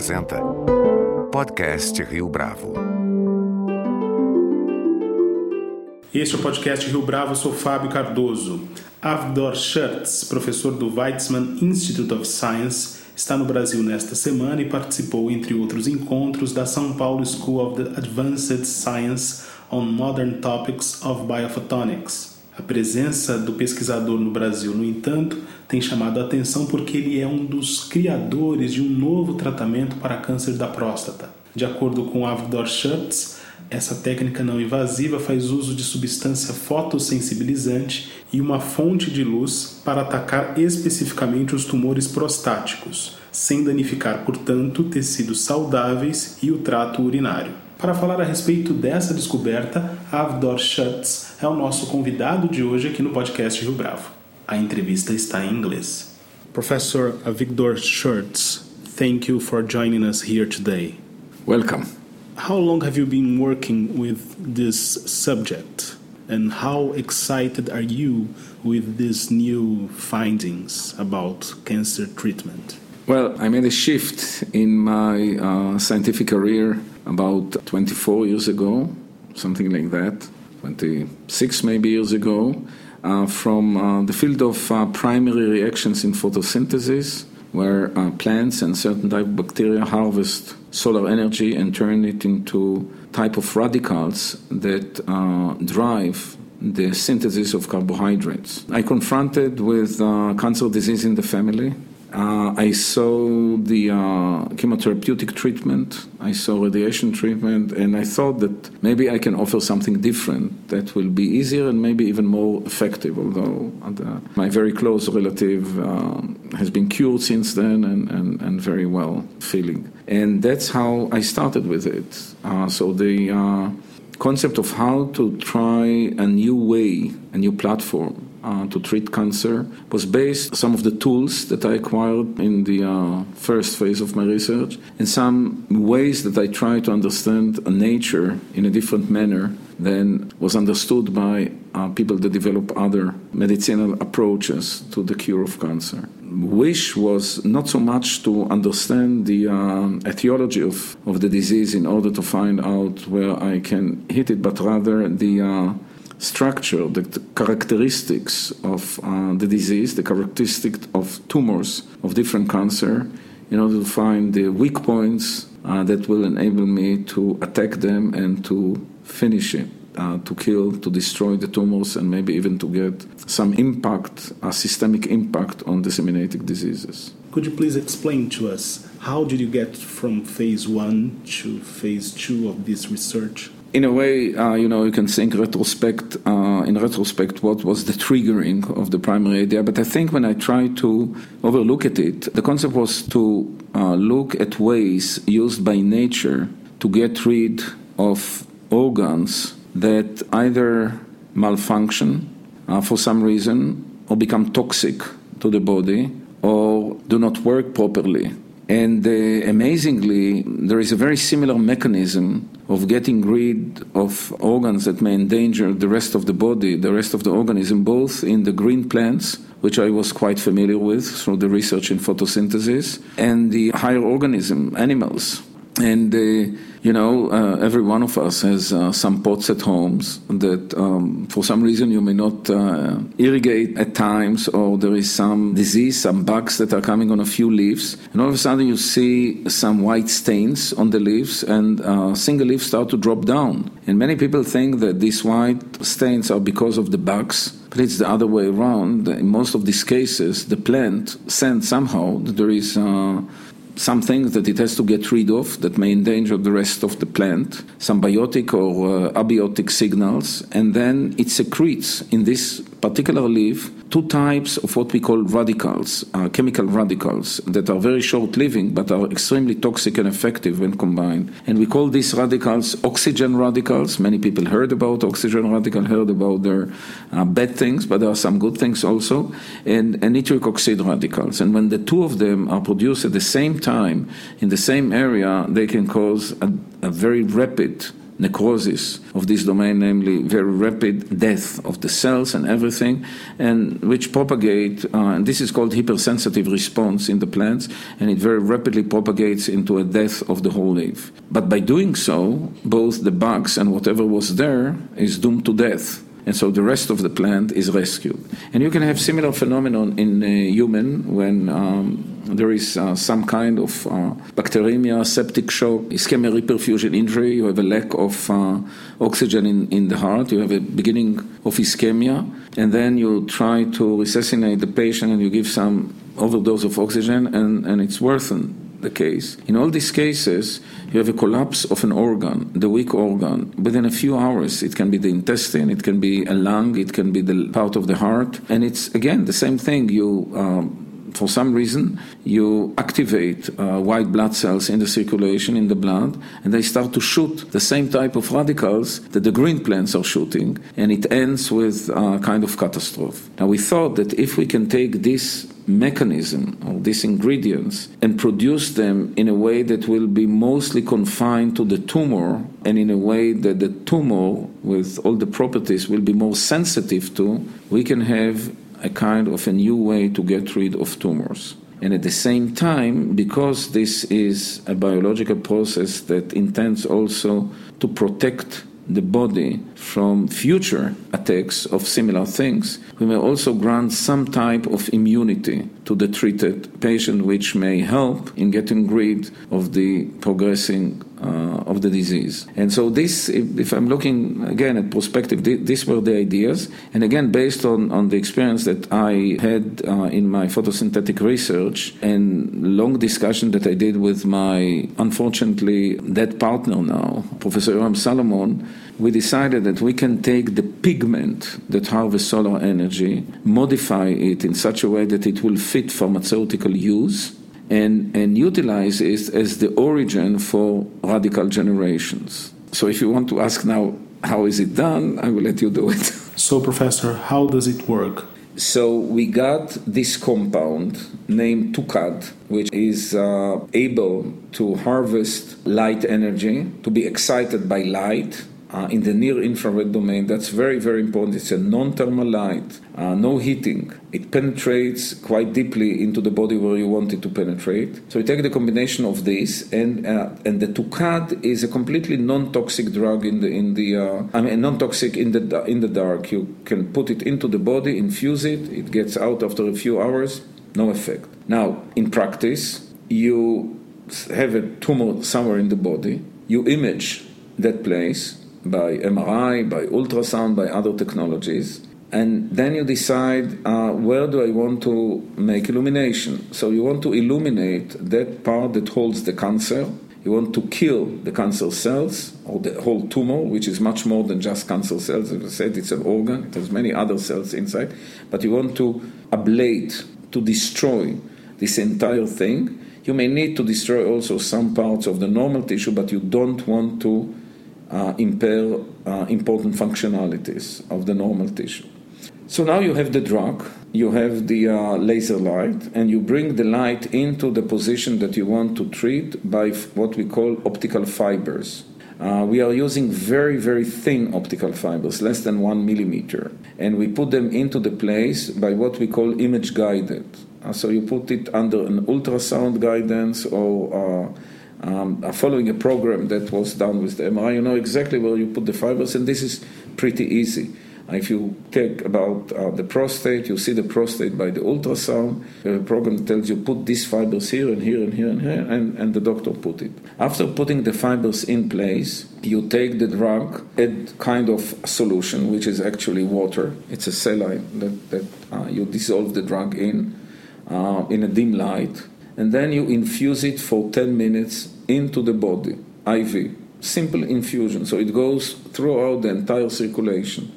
apresenta Podcast Rio Bravo. Este é o podcast Rio Bravo, eu sou Fábio Cardoso. Avdor Schertz, professor do Weizmann Institute of Science, está no Brasil nesta semana e participou, entre outros encontros, da São Paulo School of the Advanced Science on Modern Topics of Biophotonics. A presença do pesquisador no Brasil, no entanto, tem chamado a atenção porque ele é um dos criadores de um novo tratamento para câncer da próstata. De acordo com Avdor Schutz, essa técnica não invasiva faz uso de substância fotossensibilizante e uma fonte de luz para atacar especificamente os tumores prostáticos, sem danificar, portanto, tecidos saudáveis e o trato urinário. Para falar a respeito dessa descoberta, Avdor Schutz é o nosso convidado de hoje aqui no podcast Rio Bravo. A entrevista está em inglês. Professor Avigdor Schutz, thank you for joining us here today. Welcome. How long have you been working with this subject? And how excited are you with these new findings about cancer treatment? Well, I made a shift in my uh, scientific career about 24 years ago, something like that, 26 maybe years ago, uh, from uh, the field of uh, primary reactions in photosynthesis, where uh, plants and certain type of bacteria harvest solar energy and turn it into type of radicals that uh, drive the synthesis of carbohydrates. I confronted with cancer disease in the family uh, I saw the uh, chemotherapeutic treatment, I saw radiation treatment, and I thought that maybe I can offer something different that will be easier and maybe even more effective. Although uh, my very close relative uh, has been cured since then and, and, and, very well feeling. And that's how I started with it. Uh, so the uh, concept of how to try a new way, a new platform uh, to treat cancer was based some of the tools that I acquired in the uh, first phase of my research and some ways that I try to understand nature in a different manner than was understood by uh, people that develop other medicinal approaches to the cure of cancer. Wish was not so much to understand the uh, etiology of, of the disease in order to find out where I can hit it, but rather the uh, structure, the, characteristics of uh, the disease, the characteristics of tumors of different cancer, in order to find the weak points uh, that will enable me to attack them and to finish it. Uh, to kill, to destroy the tumors, and maybe even to get some impact, a systemic impact on disseminating diseases. Could you please explain to us how did you get from phase one to phase two of this research? In a way, uh, you know, you can think retrospect uh, in retrospect what was the triggering of the primary idea. But I think when I try to overlook at it, the concept was to uh, look at ways used by nature to get rid of organs that either malfunction uh, for some reason or become toxic to the body or do not work properly. And uh, amazingly, there is a very similar mechanism of getting rid of organs that may endanger the rest of the body, the rest of the organism, both in the green plants, which I was quite familiar with through the research in photosynthesis, and the higher organism, animals. And uh, you know, uh, every one of us has uh, some pots at homes that, um, for some reason, you may not uh, irrigate at times, or there is some disease, some bugs that are coming on a few leaves, and all of a sudden you see some white stains on the leaves, and uh, single leaves start to drop down. And many people think that these white stains are because of the bugs, but it's the other way around. In most of these cases, the plant sends somehow that there is uh, some things that it has to get rid of that may endanger the rest of the plant, some biotic or uh, abiotic signals, and then it secretes in this particular leaf two types of what we call radicals, uh, chemical radicals, that are very short living but are extremely toxic and effective when combined. And we call these radicals oxygen radicals. Many people heard about oxygen radical, heard about their uh, bad things, but there are some good things also, and, and nitric oxide radicals. And when the two of them are produced at the same time in the same area, they can cause a, a very rapid necrosis of this domain, namely very rapid death of the cells and everything, and which propagate, uh, and this is called hypersensitive response in the plants, and it very rapidly propagates into a death of the whole leaf. But by doing so, both the bugs and whatever was there is doomed to death and so the rest of the plant is rescued. And you can have similar phenomenon in uh, human when um, there is uh, some kind of uh, bacteremia, septic shock, ischemia reperfusion injury. You have a lack of uh, oxygen in, in the heart. You have a beginning of ischemia, and then you try to resuscitate the patient and you give some overdose of oxygen, and, and it's worsened the case. In all these cases, you have a collapse of an organ, the weak organ. Within a few hours, it can be the intestine, it can be a lung, it can be the part of the heart, and it's again the same thing. You um, for some reason, you activate uh, white blood cells in the circulation in the blood, and they start to shoot the same type of radicals that the green plants are shooting, and it ends with a kind of catastrophe. Now, we thought that if we can take this mechanism or these ingredients and produce them in a way that will be mostly confined to the tumor and in a way that the tumor, with all the properties, will be more sensitive to, we can have a kind of a new way to get rid of tumors. And at the same time, because this is a biological process that intends also to protect the body from future attacks of similar things, we may also grant some type of immunity to the treated patient, which may help in getting rid of the progressing uh, of the disease. And so, this, if, if, I'm looking again at perspective, th- these were the ideas. And again, based on, on the experience that I had uh, in my photosynthetic research and long discussion that I did with my unfortunately dead partner now, Professor Yoram Salomon, we decided that we can take the pigment that harvests solar energy, modify it in such a way that it will fit pharmaceutical use and, and utilize it as the origin for radical generations. So if you want to ask now, how is it done, I will let you do it. So, Professor, how does it work? So we got this compound named TOOKAD, which is uh, able to harvest light energy, to be excited by light, uh, in the near infrared domain. That's very, very important. It's a non thermal light, uh, no heating. It penetrates quite deeply into the body where you want it to penetrate. So you take the combination of this, and uh, and the TOOKAD is a completely non toxic drug in the in the uh, I mean non toxic in the in the dark. You can put it into the body, infuse it. It gets out after a few hours. No effect. Now, in practice, you have a tumor somewhere in the body. You image that place by MRI, by ultrasound, by other technologies. And then you decide uh, where do I want to make illumination. So you want to illuminate that part that holds the cancer. You want to kill the cancer cells or the whole tumor, which is much more than just cancer cells. As I said, it's an organ, it has many other cells inside. But you want to ablate, to destroy this entire thing. You may need to destroy also some parts of the normal tissue, but you don't want to uh, impair uh, important functionalities of the normal tissue. So now you have the drug, you have the uh, laser light, and you bring the light into the position that you want to treat by f- what we call optical fibers. Uh, we are using very, very thin optical fibers, less than one millimeter, and we put them into the place by what we call image guided. Uh, so you put it under an ultrasound guidance or uh, um, are following a program that was done with the MRI, you know exactly where you put the fibers, and this is pretty easy. If you take about uh, the prostate, you see the prostate by the ultrasound. The program tells you put these fibers here and here and here and here, and, and the doctor put it. After putting the fibers in place, you take the drug, add kind of solution, which is actually water. It's a saline that, that uh, you dissolve the drug in uh, in a dim light and then you infuse it for 10 minutes into the body, IV. Simple infusion, so it goes throughout the entire circulation,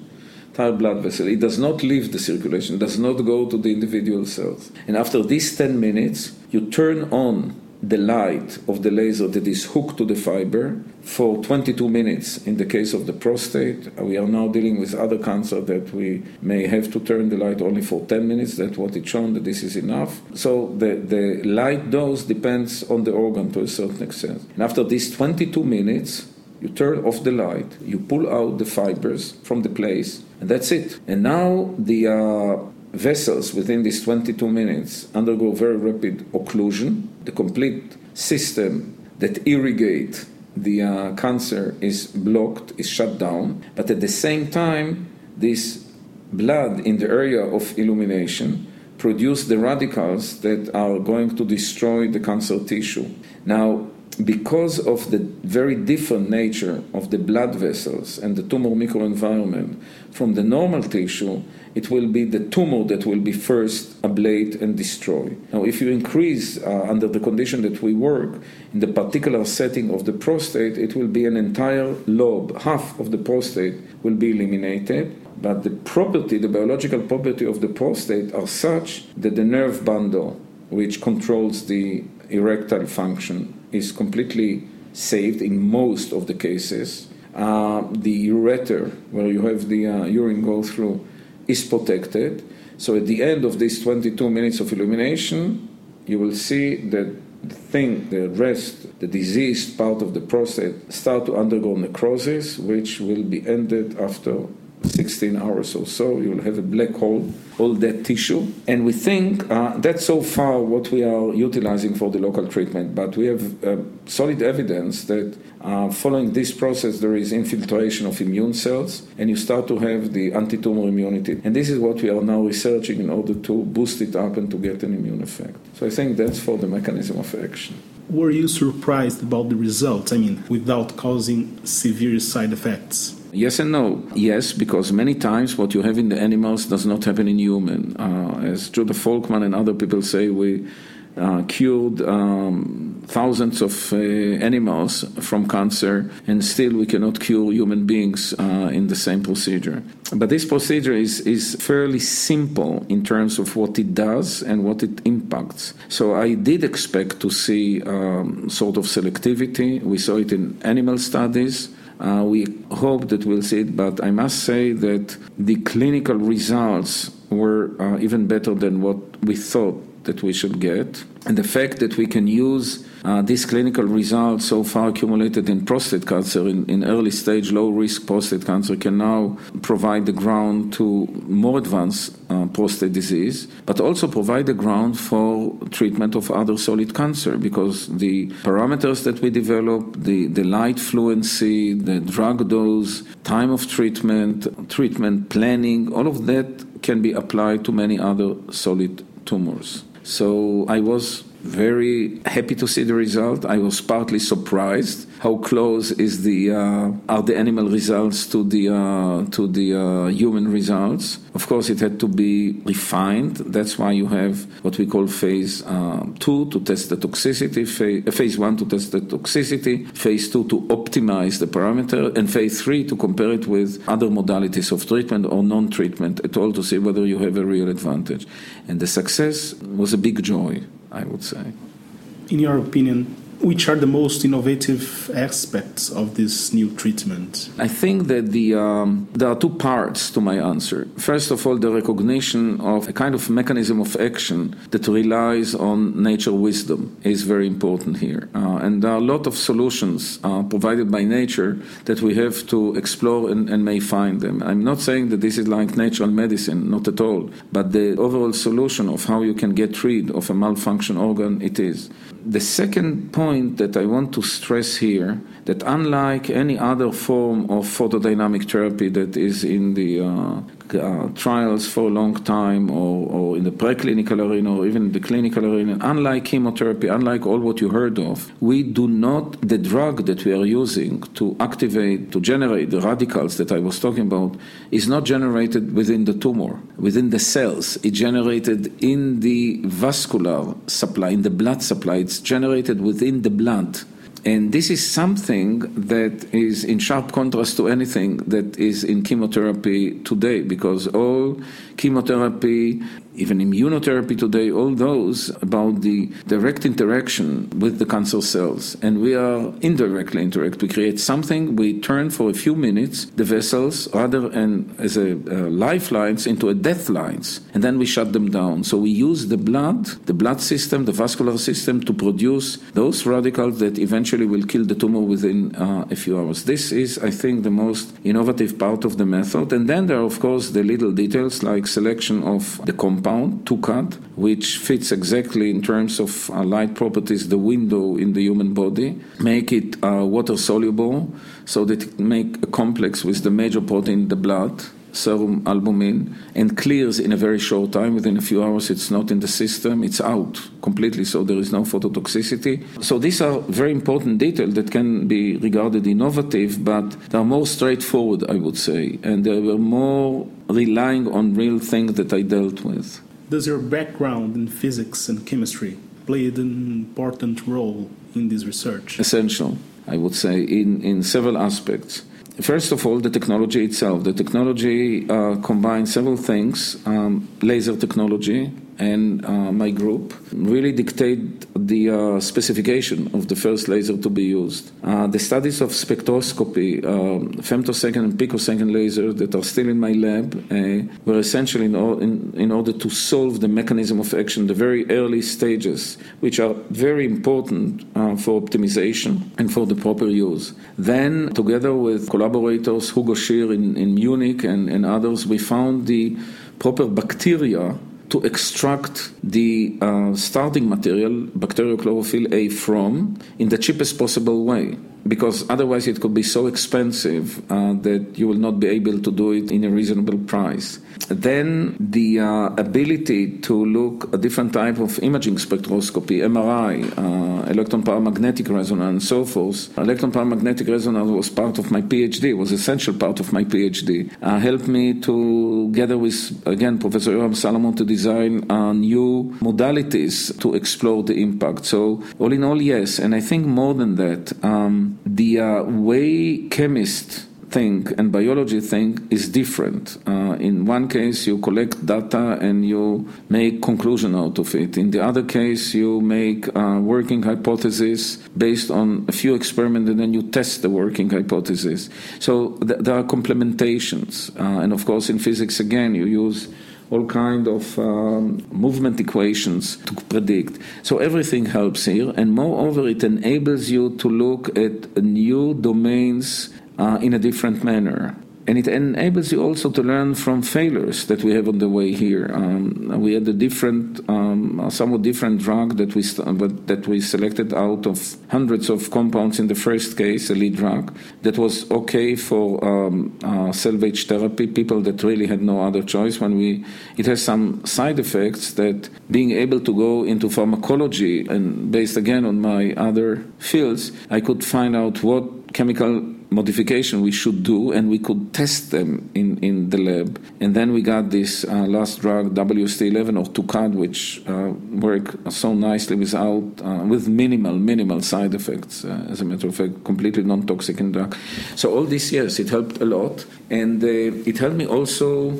entire blood vessel. It does not leave the circulation, does not go to the individual cells. And after these 10 minutes, you turn on the light of the laser that is hooked to the fiber for 22 minutes in the case of the prostate. We are now dealing with other cancer that we may have to turn the light only for 10 minutes. That's what it's shown that this is enough. So the, the light dose depends on the organ to a certain extent. And after these 22 minutes, You turn off the light, you pull out the fibers from the place, and that's it. And now the uh, vessels within these 22 minutes undergo very rapid occlusion. The complete system that irrigate the uh, cancer is blocked, is shut down, but at the same time, this blood in the area of illumination produce the radicals that are going to destroy the cancer tissue. Now, because of the very different nature of the blood vessels and the tumor microenvironment from the normal tissue, it will be the tumor that will be first ablate and destroy. Now, if you increase uh, under the condition that we work in the particular setting of the prostate, it will be an entire lobe, half of the prostate will be eliminated. But the property, the biological property of the prostate are such that the nerve bundle, which controls the erectile function, is completely saved in most of the cases. Uh, the ureter, where you have the uh, urine go through, is protected. So at the end of these 22 minutes of illumination, you will see that the thing, the rest, the diseased part of the prostate start to undergo necrosis, which will be ended after 16 hours or so, you'll have a black hole, all that tissue. And we think uh, that's so far what we are utilizing for the local treatment. But we have uh, solid evidence that uh, following this process, there is infiltration of immune cells, and you start to have the anti tumor immunity. And this is what we are now researching in order to boost it up and to get an immune effect. So I think that's for the mechanism of action. Were you surprised about the results? I mean, without causing severe side effects? Yes and no. Yes, because many times what you have in the animals does not happen in human. Uh, as Judah Folkman and other people say, we uh, cured um, thousands of uh, animals from cancer, and still we cannot cure human beings uh, in the same procedure. But this procedure is, is fairly simple in terms of what it does and what it impacts. So I did expect to see um, sort of selectivity. We saw it in animal studies. Uh, we hope that we'll see it, but I must say that the clinical results were uh, even better than what we thought that we should get. And the fact that we can use uh, these clinical results so far accumulated in prostate cancer, in, in, early stage low risk prostate cancer, can now provide the ground to more advanced uh, prostate disease, but also provide the ground for treatment of other solid cancer because the parameters that we develop, the, the light fluency, the drug dose, time of treatment, treatment planning, all of that can be applied to many other solid tumors. So I was very happy to see the result. I was partly surprised how close is the uh, are the animal results to the uh, to the uh, human results. Of course, it had to be refined. That's why you have what we call phase uh, two to test the toxicity, phase, phase one to test the toxicity, phase two to optimize the parameter, and phase three to compare it with other modalities of treatment or non-treatment at all to see whether you have a real advantage. And the success was a big joy. I would say. In your opinion, which are the most innovative aspects of this new treatment? I think that the um, there are two parts to my answer. First of all, the recognition of a kind of mechanism of action that relies on nature wisdom is very important here, uh, and there are a lot of solutions uh, provided by nature that we have to explore and, and may find them. I'm not saying that this is like natural medicine, not at all, but the overall solution of how you can get rid of a malfunction organ, it is. The second point that I want to stress here that unlike any other form of photodynamic therapy that is in the uh, uh, trials for a long time or, or in the preclinical arena or even the clinical arena, unlike chemotherapy, unlike all what you heard of, we do not, the drug that we are using to activate, to generate the radicals that I was talking about, is not generated within the tumor, within the cells. It's generated in the vascular supply, in the blood supply. It's generated within the blood. And this is something that is in sharp contrast to anything that is in chemotherapy today, because all chemotherapy even immunotherapy today, all those about the direct interaction with the cancer cells. And we are indirectly interact. We create something, we turn for a few minutes the vessels rather and as a uh, lifelines into a death lines, and then we shut them down. So we use the blood, the blood system, the vascular system to produce those radicals that eventually will kill the tumor within uh, a few hours. This is, I think, the most innovative part of the method. And then there are, of course, the little details like selection of the compound, TOOKAD, which fits exactly in terms of uh, light properties the window in the human body, make it uh, water soluble so that it make a complex with the major protein in the blood serum albumin and clears in a very short time. Within a few hours, it's not in the system, it's out completely, so there is no phototoxicity. So these are very important details that can be regarded innovative, but they are more straightforward, I would say, and they were more relying on real things that I dealt with. Does your background in physics and chemistry play an important role in this research? Essential, I would say, in, in several aspects. First of all, the technology itself. The technology uh, combines several things um, laser technology, and uh, my group really dictate the uh, specification of the first laser to be used. Uh, the studies of spectroscopy, um, femtosecond and picosecond lasers that are still in my lab uh, were essential in, in, in, order to solve the mechanism of action, the very early stages, which are very important uh, for optimization and for the proper use. Then, together with collaborators, Hugo Scheer in, in Munich and, and others, we found the proper bacteria to extract the uh, starting material, bacteriochlorophyll A, from in the cheapest possible way because otherwise it could be so expensive uh, that you will not be able to do it in a reasonable price. Then the uh, ability to look a different type of imaging spectroscopy, MRI, uh, electron paramagnetic resonance, and so forth. Electron paramagnetic resonance was part of my PhD, was essential part of my PhD. Uh, helped me to, together with again Professor Yoram Salomon, to design uh, new modalities to explore the impact. So all in all, yes, and I think more than that. Um, the uh, way chemists think and biology think is different. Uh, in one case, you collect data and you make conclusion out of it. In the other case, you make a working hypothesis based on a few experiments and then you test the working hypothesis. So th- there are complementations. Uh, and of course, in physics, again, you use all kind of um, movement equations to predict. So everything helps here, and moreover, it enables you to look at new domains uh, in a different manner and it enables you also to learn from failures that we have on the way here. Um, we had a different, um, somewhat different drug that we st- that we selected out of hundreds of compounds in the first case, a lead drug that was okay for um, uh, salvage therapy. People that really had no other choice. When we, it has some side effects that being able to go into pharmacology and based again on my other fields, I could find out what chemical modification we should do, and we could test them in, in the lab. And then we got this uh, last drug, WST11 or TOOKAD, which uh, work so nicely without, uh, with minimal, minimal side effects. Uh, as a matter of fact, completely non-toxic drug. So all these years, it helped a lot, and uh, it helped me also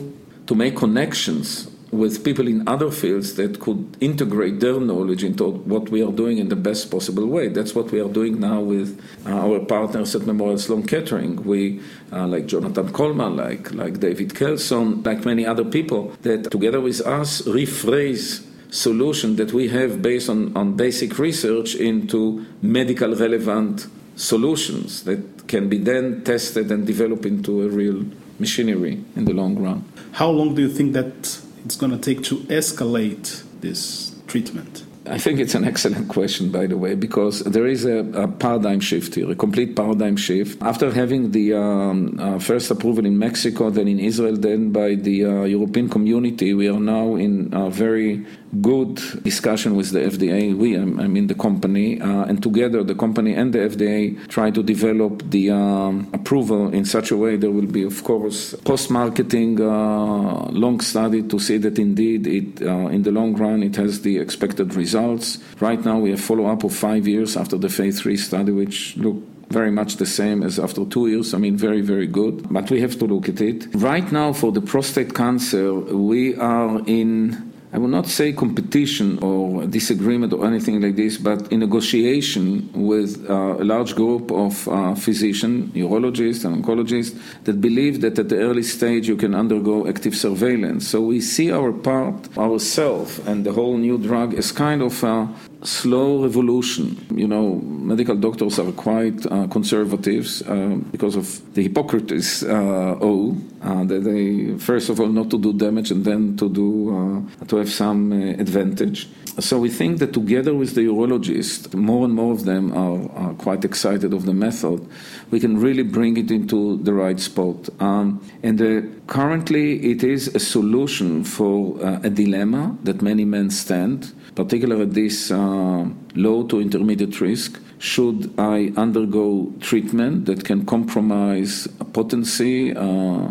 to make connections with people in other fields that could integrate their knowledge into what we are doing in the best possible way. That's what we are doing now with uh, our partners at Memorial Sloan Kettering. We, uh, like Jonathan Coleman, like like David Kelson, like many other people, that together with us rephrase solution that we have based on, on basic research into medical relevant solutions that can be then tested and developed into a real machinery in the long run. How long do you think that it's going to take to escalate this treatment? I think it's an excellent question, by the way, because there is a, a paradigm shift here, a complete paradigm shift. After having the um, uh, first approval in Mexico, then in Israel, then by the uh, European community, we are now in a very good discussion with the FDA. We, I mean, the company, uh, and together the company and the FDA try to develop the um, approval in such a way there will be, of course, post-marketing uh, long study to see that indeed it, uh, in the long run, it has the expected results. Right now, we have follow-up of five years after the phase three study, which look very much the same as after two years. I mean, very, very good. But we have to look at it. Right now, for the prostate cancer, we are in I will not say competition or disagreement or anything like this, but in negotiation with uh, a large group of uh, physicians, urologists, and oncologists that believe that at the early stage you can undergo active surveillance. So we see our part, ourselves, and the whole new drug as kind of a slow revolution. You know, medical doctors are quite uh, conservatives uh, because of the Hippocrates uh, O. Uh, that they first of all not to do damage and then to do uh, to have some uh, advantage. So we think that together with the urologists, more and more of them are, are quite excited of the method. We can really bring it into the right spot. Um, and currently, it is a solution for a dilemma that many men stand particularly at this uh, low to intermediate risk, should I undergo treatment that can compromise potency, uh,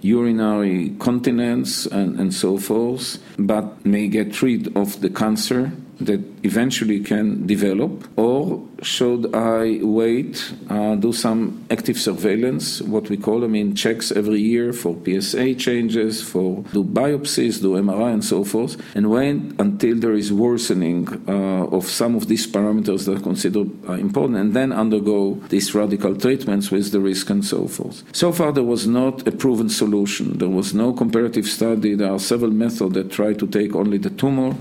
urinary continence, and, and so forth, but may get rid of the cancer that eventually can develop, or should I wait, uh, do some active surveillance, what we call, I mean, checks every year for PSA changes, for do biopsies, do MRI, and so forth, and wait until there is worsening uh, of some of these parameters that are considered uh, important, and then undergo these radical treatments with the risk and so forth. So far, there was not a proven solution. There was no comparative study. There are several methods that try to take only the tumor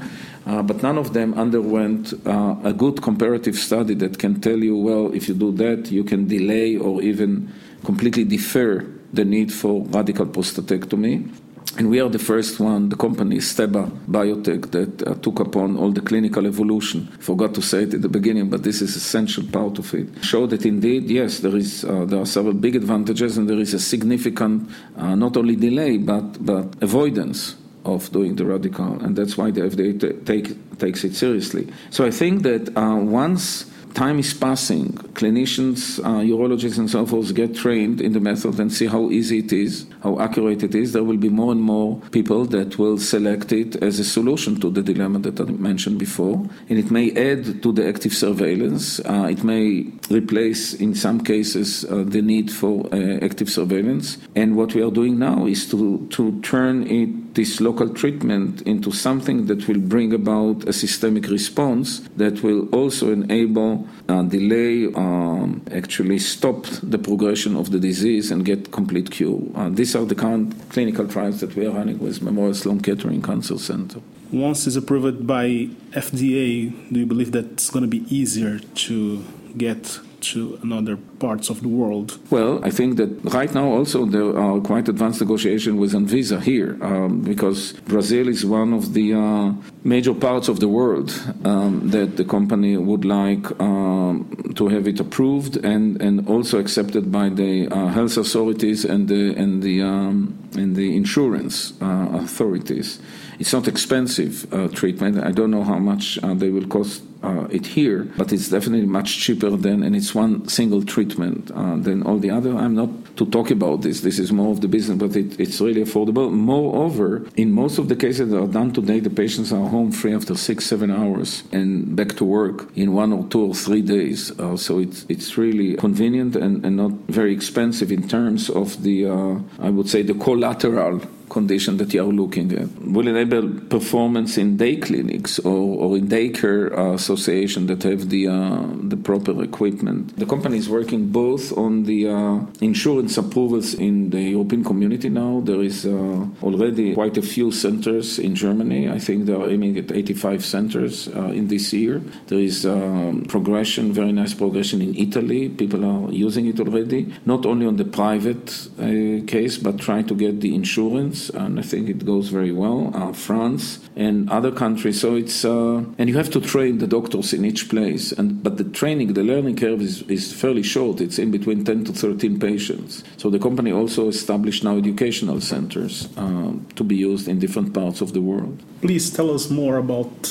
uh, but none of them underwent uh, a good comparative study that can tell you, well, if you do that, you can delay or even completely defer the need for radical prostatectomy. And we are the first one, the company Steba Biotech, that uh, took upon all the clinical evolution. Forgot to say it at the beginning, but this is essential part of it. Show that indeed, yes, there is uh, there are several big advantages, and there is a significant uh, not only delay but but avoidance of doing the radical, and that's why the FDA t- take, takes it seriously. So I think that uh, once time is passing. Clinicians, uh, urologists, and so forth get trained in the method and see how easy it is, how accurate it is. There will be more and more people that will select it as a solution to the dilemma that I mentioned before. And it may add to the active surveillance. Uh, it may replace, in some cases, uh, the need for uh, active surveillance. And what we are doing now is to, to turn it, this local treatment into something that will bring about a systemic response that will also enable uh, delay, um, actually stop the progression of the disease and get complete cure. Uh, these are the current clinical trials that we are running with Memorial Sloan Kettering Cancer Center. Once it's approved by FDA, do you believe that it's going to be easier to get to another parts of the world? Well, I think that right now also there are quite advanced negotiations with Anvisa here um, because Brazil is one of the uh, major parts of the world um, that the company would like um, to have it approved and, and also accepted by the uh, health authorities and the and the um, and the insurance uh, authorities. It's not expensive uh, treatment. I don't know how much uh, they will cost uh, it here, but it's definitely much cheaper than, and it's one single treatment uh, than all the other. I'm not to talk about this. This is more of the business, but it, it's really affordable. Moreover, in most of the cases that are done today, the patients are home free after six, seven hours and back to work in one or two or three days. Uh, so it's it's really convenient and, and not very expensive in terms of the, uh, I would say, the collateral condition that you are looking at. Will enable performance in day clinics or, or in daycare uh, association that have the uh, the proper equipment. The company is working both on the uh, insurance approvals in the European community now. There is uh, already quite a few centers in Germany. I think they are aiming at 85 centers uh, in this year. There is um, progression, very nice progression in Italy. People are using it already, not only on the private uh, case, but trying to get the insurance and I think it goes very well. Uh, France and other countries. So it's uh, and you have to train the doctors in each place. And but the training, the learning curve is, is fairly short. It's in between 10 to 13 patients. So the company also established now educational centers uh, to be used in different parts of the world. Please tell us more about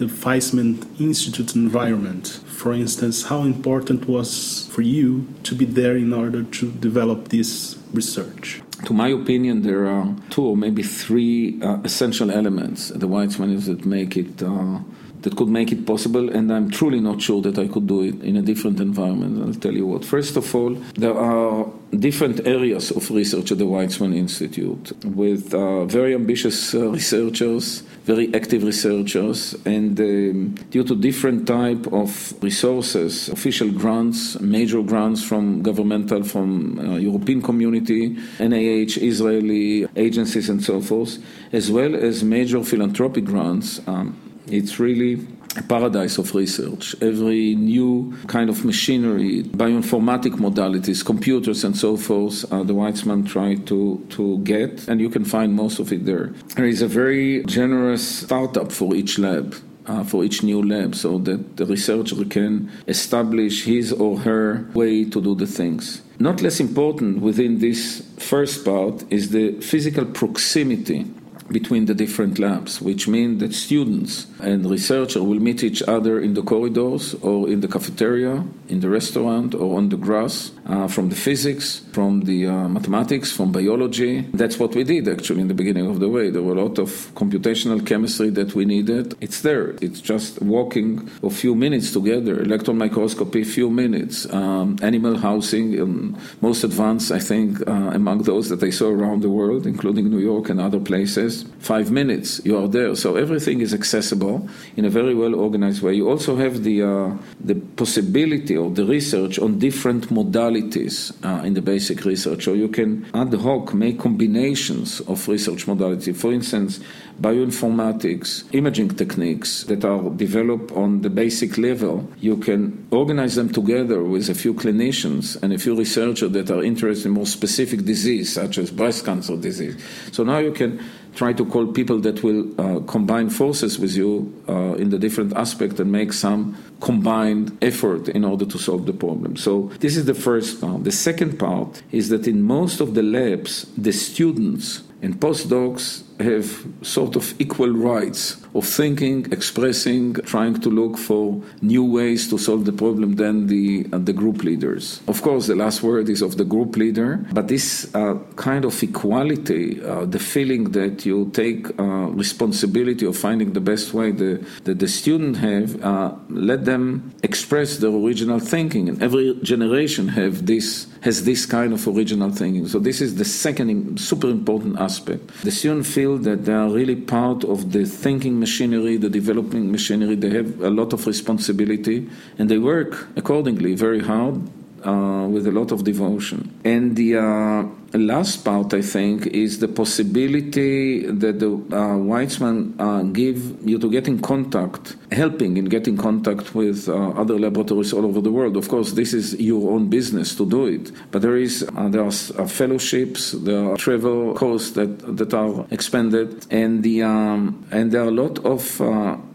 the Weizmann Institute environment. For instance, how important was for you to be there in order to develop this research? To my opinion, there are two or maybe three uh, essential elements at the Weizmann is that make it uh, that could make it possible, and I'm truly not sure that I could do it in a different environment. I'll tell you what. First of all, there are different areas of research at the Weizmann Institute with uh, very ambitious uh, researchers very active researchers, and um, due to different type of resources, official grants, major grants from governmental, from uh, European community, NIH, Israeli agencies, and so forth, as well as major philanthropic grants. Um, it's really paradise of research. Every new kind of machinery, bioinformatic modalities, computers, and so forth, uh, the Weizmann tried to, to get, and you can find most of it there. There is a very generous startup for each lab. Uh, for each new lab, so that the researcher can establish his or her way to do the things. Not less important within this first part is the physical proximity between the different labs, which means that students and researchers will meet each other in the corridors or in the cafeteria, in the restaurant, or on the grass, uh, from the physics, from the uh, mathematics, from biology. That's what we did actually in the beginning of the way. There were a lot of computational chemistry that we needed. It's there. It's just walking a few minutes together, electron microscopy, few minutes, um, animal housing, um, most advanced, I think, uh, among those that I saw around the world, including New York and other places five minutes, you are there. So everything is accessible in a very well organized way. You also have the uh, the possibility of the research on different modalities uh, in the basic research, or you can ad hoc make combinations of research modality. For instance, bioinformatics, imaging techniques that are developed on the basic level. You can organize them together with a few clinicians and a few researchers that are interested in more specific disease, such as breast cancer disease. So now you can try to call people that will uh, combine forces with you uh, in the different aspect and make some combined effort in order to solve the problem. So this is the first part. The second part is that in most of the labs, the students and postdocs have sort of equal rights of thinking, expressing, trying to look for new ways to solve the problem than the, uh, the group leaders. Of course, the last word is of the group leader, but this uh, kind of equality, uh, the feeling that you take uh, responsibility of finding the best way that the student have, uh, let them express their original thinking. And every generation have this has this kind of original thinking. So this is the second super important aspect. The student feel that they are really part of the thinking machinery, the developing machinery. They have a lot of responsibility, and they work accordingly very hard uh, with a lot of devotion. And the uh, last part, I think, is the possibility that the uh, Weizmann uh, give you to get in contact, helping in getting contact with uh, other laboratories all over the world. Of course, this is your own business to do it, but there is uh, there are fellowships, there are travel costs that that are expended, and the um, and there are a lot of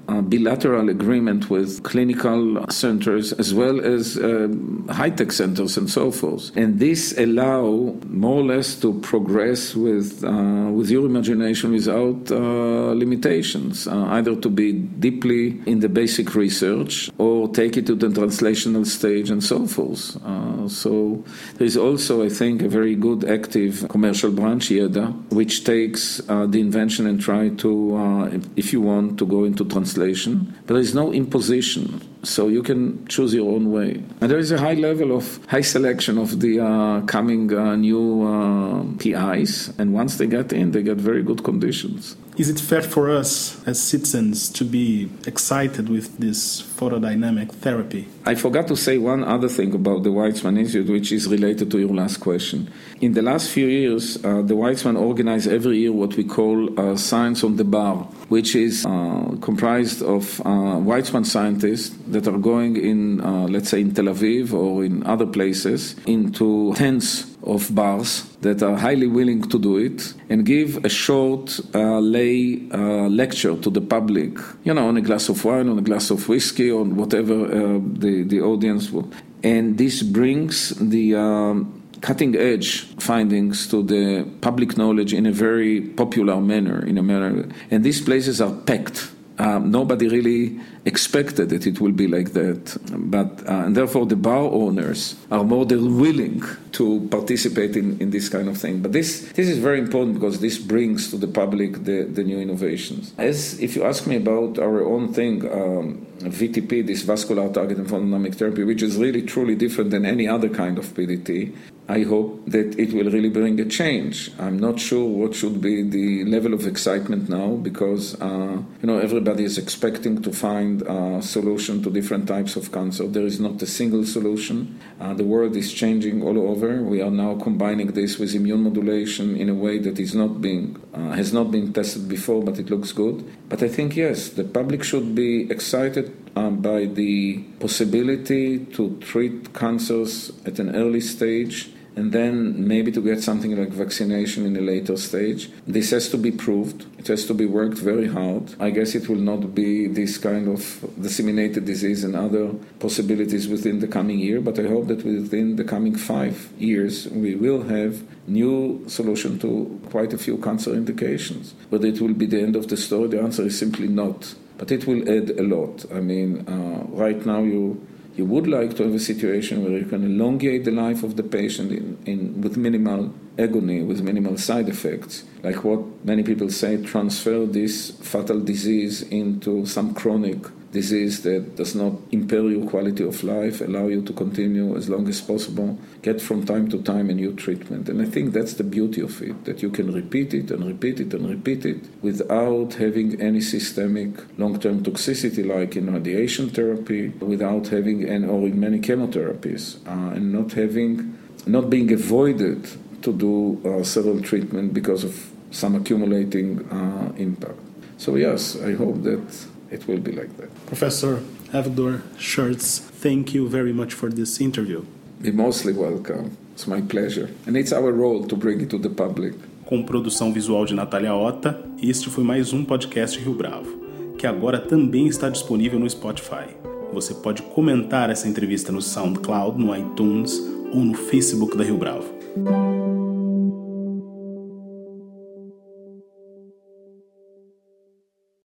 uh, bilateral agreement with clinical centers as well as uh, high-tech centers and so forth. And this allow more or less to progress with uh, with your imagination without uh, limitations, uh, either to be deeply in the basic research or take it to the translational stage and so forth. Uh, so there is also, I think, a very good active commercial branch, Yeda, which takes the invention and try to, if you want, to go into translation translation, but there is no imposition. So you can choose your own way. And there is a high level of high selection of the uh, coming uh, new uh, PIs, and once they get in, they get very good conditions. Is it fair for us as citizens to be excited with this photodynamic therapy? I forgot to say one other thing about the Weizmann Institute, which is related to your last question. In the last few years, uh, the Weizmann organized every year what we call uh, Science on the Bar, which is uh, comprised of uh, Weizmann scientists that are going in, uh, let's say, in Tel Aviv or in other places into tents of bars that are highly willing to do it and give a short uh, lay uh, lecture to the public, you know, on a glass of wine, on a glass of whiskey, on whatever uh, the, the audience will. And this brings the um, cutting edge findings to the public knowledge in a very popular manner, in a manner. And these places are packed. Um, nobody really expected that it will be like that. But, uh, and therefore, the bar owners are more than willing to participate in, in this kind of thing. But this, this is very important because this brings to the public the, the new innovations. As if you ask me about our own thing, um, VTP, this vascular targeted photodynamic therapy, which is really truly different than any other kind of PDT, I hope that it will really bring a change. I'm not sure what should be the level of excitement now because uh, you know everybody is expecting to find a solution to different types of cancer. There is not a single solution. Uh, the world is changing all over. We are now combining this with immune modulation in a way that is not being uh, has not been tested before, but it looks good. But I think yes, the public should be excited um, by the possibility to treat cancers at an early stage and then maybe to get something like vaccination in a later stage. This has to be proved. It has to be worked very hard. I guess it will not be this kind of disseminated disease and other possibilities within the coming year, but I hope that within the coming five years we will have new solution to quite a few cancer indications. Whether it will be the end of the story, the answer is simply not. But it will add a lot. I mean, uh, right now you you would like to have a situation where you can elongate the life of the patient in, in, with minimal agony, with minimal side effects, like what many people say, transfer this fatal disease into some chronic disease that does not impair your quality of life, allow you to continue as long as possible, get from time to time a new treatment. And I think that's the beauty of it, that you can repeat it and repeat it and repeat it without having any systemic long term toxicity like in radiation therapy, without having, and, or in many chemotherapies, uh, and not having, not being avoided to do uh, several treatment because of some accumulating uh, impact. So yes, I hope that it will be like that. Professor Avigdor Schertz, thank you very much for this interview. You're mostly welcome. It's my pleasure. And it's our role to bring it to the public. Com produção visual de Natália Ota, este foi mais um podcast Rio Bravo, que agora também está disponível no Spotify. Você pode comentar essa entrevista no SoundCloud, no iTunes ou no Facebook da Rio Bravo.